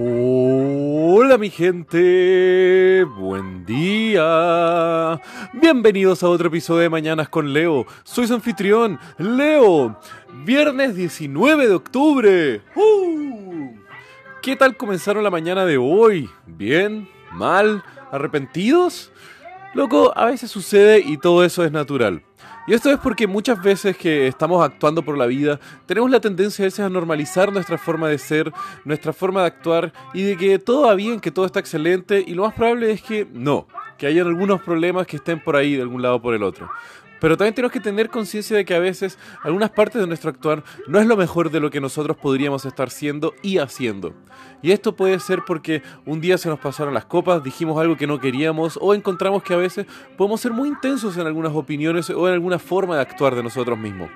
Hola mi gente, buen día. Bienvenidos a otro episodio de Mañanas con Leo. Soy su anfitrión, Leo. Viernes 19 de octubre. ¡Uh! ¿Qué tal comenzaron la mañana de hoy? ¿Bien? ¿Mal? ¿Arrepentidos? Loco, a veces sucede y todo eso es natural. Y esto es porque muchas veces que estamos actuando por la vida, tenemos la tendencia a veces a normalizar nuestra forma de ser, nuestra forma de actuar y de que todo va bien, que todo está excelente y lo más probable es que no, que hayan algunos problemas que estén por ahí de algún lado por el otro. Pero también tenemos que tener conciencia de que a veces algunas partes de nuestro actuar no es lo mejor de lo que nosotros podríamos estar siendo y haciendo. Y esto puede ser porque un día se nos pasaron las copas, dijimos algo que no queríamos o encontramos que a veces podemos ser muy intensos en algunas opiniones o en alguna forma de actuar de nosotros mismos.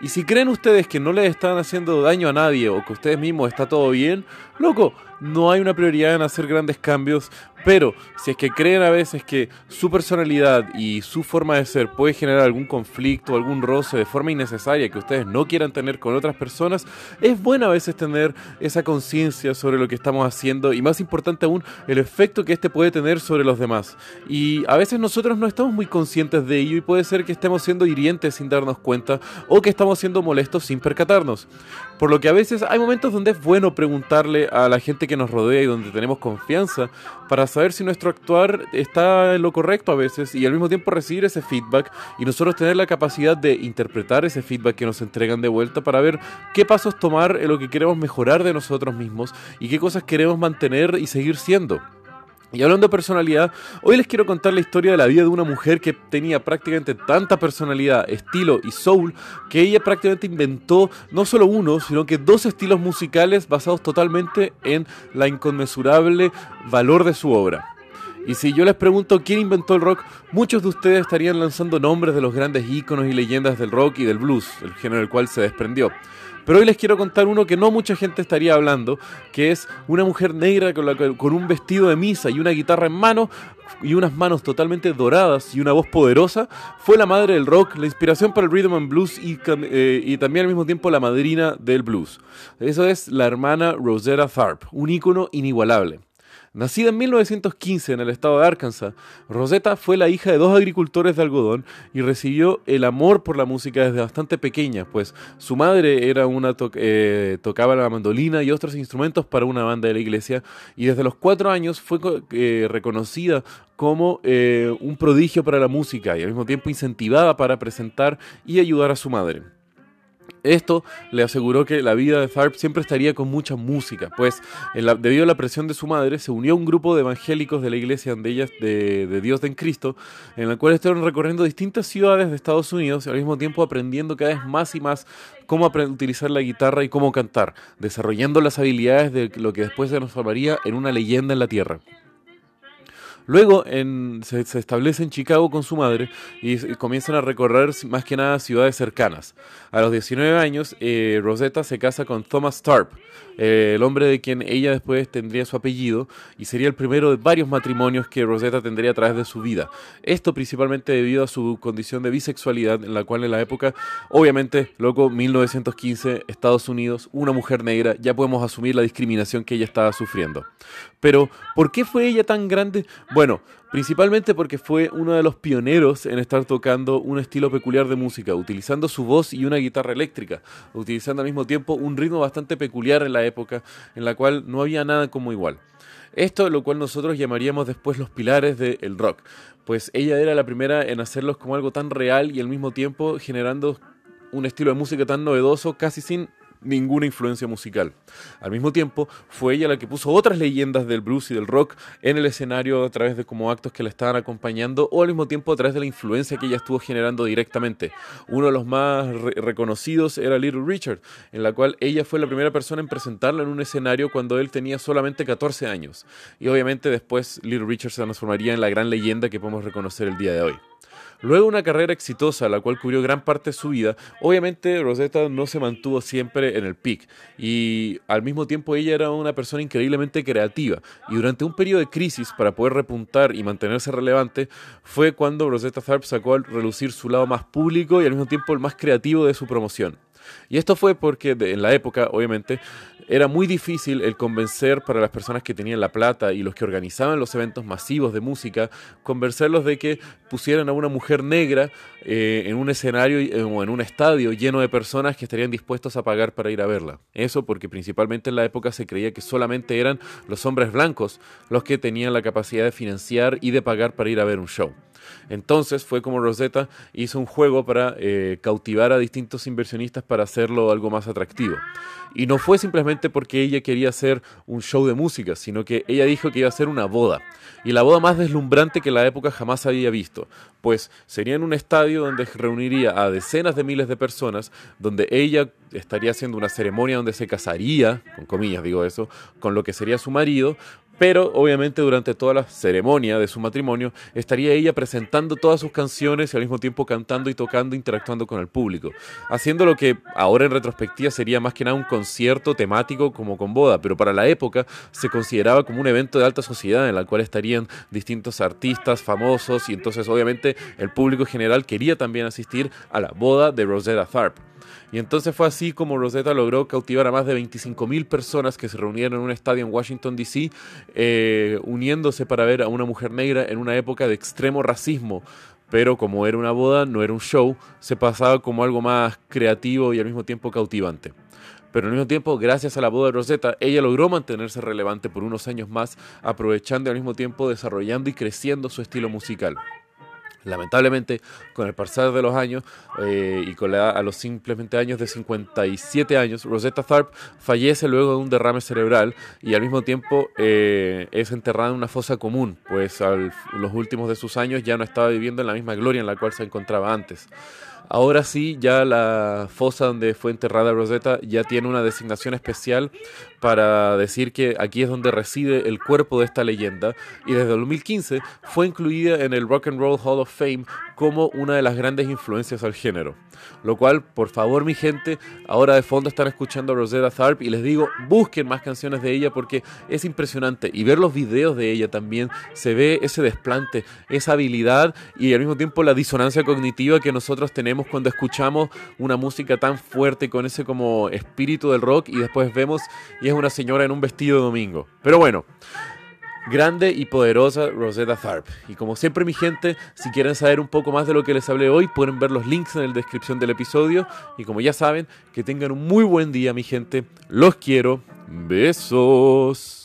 Y si creen ustedes que no les están haciendo daño a nadie o que ustedes mismos está todo bien, loco, no hay una prioridad en hacer grandes cambios, pero si es que creen a veces que su personalidad y su forma de ser puede generar algún conflicto, algún roce de forma innecesaria que ustedes no quieran tener con otras personas, es bueno a veces tener esa conciencia sobre lo que estamos haciendo y más importante aún, el efecto que este puede tener sobre los demás. Y a veces nosotros no estamos muy conscientes de ello y puede ser que estemos siendo hirientes sin darnos cuenta o que estamos siendo molestos sin percatarnos. Por lo que a veces hay momentos donde es bueno preguntarle a la gente que nos rodea y donde tenemos confianza para saber si nuestro actuar está en lo correcto a veces y al mismo tiempo recibir ese feedback y nosotros tener la capacidad de interpretar ese feedback que nos entregan de vuelta para ver qué pasos tomar en lo que queremos mejorar de nosotros mismos y qué cosas queremos mantener y seguir siendo. Y hablando de personalidad, hoy les quiero contar la historia de la vida de una mujer que tenía prácticamente tanta personalidad, estilo y soul, que ella prácticamente inventó no solo uno, sino que dos estilos musicales basados totalmente en la inconmensurable valor de su obra. Y si yo les pregunto quién inventó el rock, muchos de ustedes estarían lanzando nombres de los grandes íconos y leyendas del rock y del blues, el género del cual se desprendió. Pero hoy les quiero contar uno que no mucha gente estaría hablando, que es una mujer negra con, un vestido de misa y una guitarra en mano y unas manos totalmente doradas y una voz poderosa, fue la madre del rock, la inspiración para el rhythm and blues y, eh, también al mismo tiempo la madrina del blues. Eso es la hermana Rosetta Tharpe, un ícono inigualable. Nacida en 1915 en el estado de Arkansas, Rosetta fue la hija de dos agricultores de algodón y recibió el amor por la música desde bastante pequeña, pues su madre era una eh, tocaba la mandolina y otros instrumentos para una banda de la iglesia y desde los cuatro años fue eh, reconocida como eh, un prodigio para la música y al mismo tiempo incentivada para presentar y ayudar a su madre. Esto le aseguró que la vida de Tharp siempre estaría con mucha música, pues debido a la presión de su madre, se unió a un grupo de evangélicos de la iglesia de, de, Dios en Cristo, en la cual estuvieron recorriendo distintas ciudades de Estados Unidos y al mismo tiempo aprendiendo cada vez más y más cómo utilizar la guitarra y cómo cantar, desarrollando las habilidades de lo que después se transformaría en una leyenda en la tierra. Luego se, establece en Chicago con su madre y, comienzan a recorrer más que nada ciudades cercanas. A los 19 años, eh, Rosetta se casa con Thomas Tarp, eh, el hombre de quien ella después tendría su apellido y sería el primero de varios matrimonios que Rosetta tendría a través de su vida. Esto principalmente debido a su condición de bisexualidad, en la cual en la época, obviamente, loco, 1915, Estados Unidos, una mujer negra, ya podemos asumir la discriminación que ella estaba sufriendo. Pero, ¿por qué fue ella tan grande? Bueno, principalmente porque fue uno de los pioneros en estar tocando un estilo peculiar de música, utilizando su voz y una guitarra eléctrica, utilizando al mismo tiempo un ritmo bastante peculiar en la época, en la cual no había nada como igual. Esto lo cual nosotros llamaríamos después los pilares del rock, pues ella era la primera en hacerlos como algo tan real y al mismo tiempo generando un estilo de música tan novedoso casi sin ninguna influencia musical. Al mismo tiempo, fue ella la que puso otras leyendas del blues y del rock en el escenario a través de como actos que la estaban acompañando o al mismo tiempo a través de la influencia que ella estuvo generando directamente. Uno de los más reconocidos era Little Richard, en la cual ella fue la primera persona en presentarlo en un escenario cuando él tenía solamente 14 años. Y obviamente después Little Richard se transformaría en la gran leyenda que podemos reconocer el día de hoy. Luego una carrera exitosa, la cual cubrió gran parte de su vida, obviamente Rosetta no se mantuvo siempre en el peak y al mismo tiempo ella era una persona increíblemente creativa y durante un periodo de crisis para poder repuntar y mantenerse relevante fue cuando Rosetta Tharpe sacó al relucir su lado más público y al mismo tiempo el más creativo de su promoción. Y esto fue porque en la época, obviamente, era muy difícil el convencer para las personas que tenían la plata y los que organizaban los eventos masivos de música, convencerlos de que pusieran a una mujer negra eh, en un escenario eh, o en un estadio lleno de personas que estarían dispuestos a pagar para ir a verla. Eso porque principalmente en la época se creía que solamente eran los hombres blancos los que tenían la capacidad de financiar y de pagar para ir a ver un show. Entonces fue como Rosetta hizo un juego para eh, cautivar a distintos inversionistas para hacerlo algo más atractivo. Y no fue simplemente porque ella quería hacer un show de música, sino que ella dijo que iba a hacer una boda. Y la boda más deslumbrante que la época jamás había visto, pues sería en un estadio donde reuniría a decenas de miles de personas, donde ella estaría haciendo una ceremonia donde se casaría, con comillas digo eso, con lo que sería su marido, pero obviamente durante toda la ceremonia de su matrimonio estaría ella presentando todas sus canciones y al mismo tiempo cantando y tocando, interactuando con el público, haciendo lo que ahora en retrospectiva sería más que nada un concierto temático como con boda, pero para la época se consideraba como un evento de alta sociedad en el cual estarían distintos artistas famosos y entonces obviamente el público general quería también asistir a la boda de Rosetta Tharpe. Y entonces fue así como Rosetta logró cautivar a más de 25.000 personas que se reunieron en un estadio en Washington, D.C., eh, uniéndose para ver a una mujer negra en una época de extremo racismo. Pero como era una boda, no era un show, se pasaba como algo más creativo y al mismo tiempo cautivante pero al mismo tiempo, gracias a la boda de Rosetta, ella logró mantenerse relevante por unos años más, aprovechando y al mismo tiempo desarrollando y creciendo su estilo musical. Lamentablemente, con el pasar de los años eh, y con la, a los simplemente años de 57 años, Rosetta Tharpe fallece luego de un derrame cerebral y al mismo tiempo eh, es enterrada en una fosa común, pues en los últimos de sus años ya no estaba viviendo en la misma gloria en la cual se encontraba antes. Ahora sí, ya la fosa donde fue enterrada Rosetta ya tiene una designación especial para decir que aquí es donde reside el cuerpo de esta leyenda y desde 2015 fue incluida en el Rock and Roll Hall of Fame como una de las grandes influencias al género. Lo cual, por favor, mi gente, ahora de fondo están escuchando a Rosetta Tharpe y les digo, busquen más canciones de ella porque es impresionante y ver los videos de ella también se ve ese desplante, esa habilidad y al mismo tiempo la disonancia cognitiva que nosotros tenemos cuando escuchamos una música tan fuerte con ese como espíritu del rock y después vemos y es una señora en un vestido de domingo. Pero bueno, grande y poderosa Rosetta Tharpe. Y como siempre mi gente, si quieren saber un poco más de lo que les hablé hoy, pueden ver los links en la descripción del episodio. Y como ya saben, que tengan un muy buen día mi gente. Los quiero. Besos.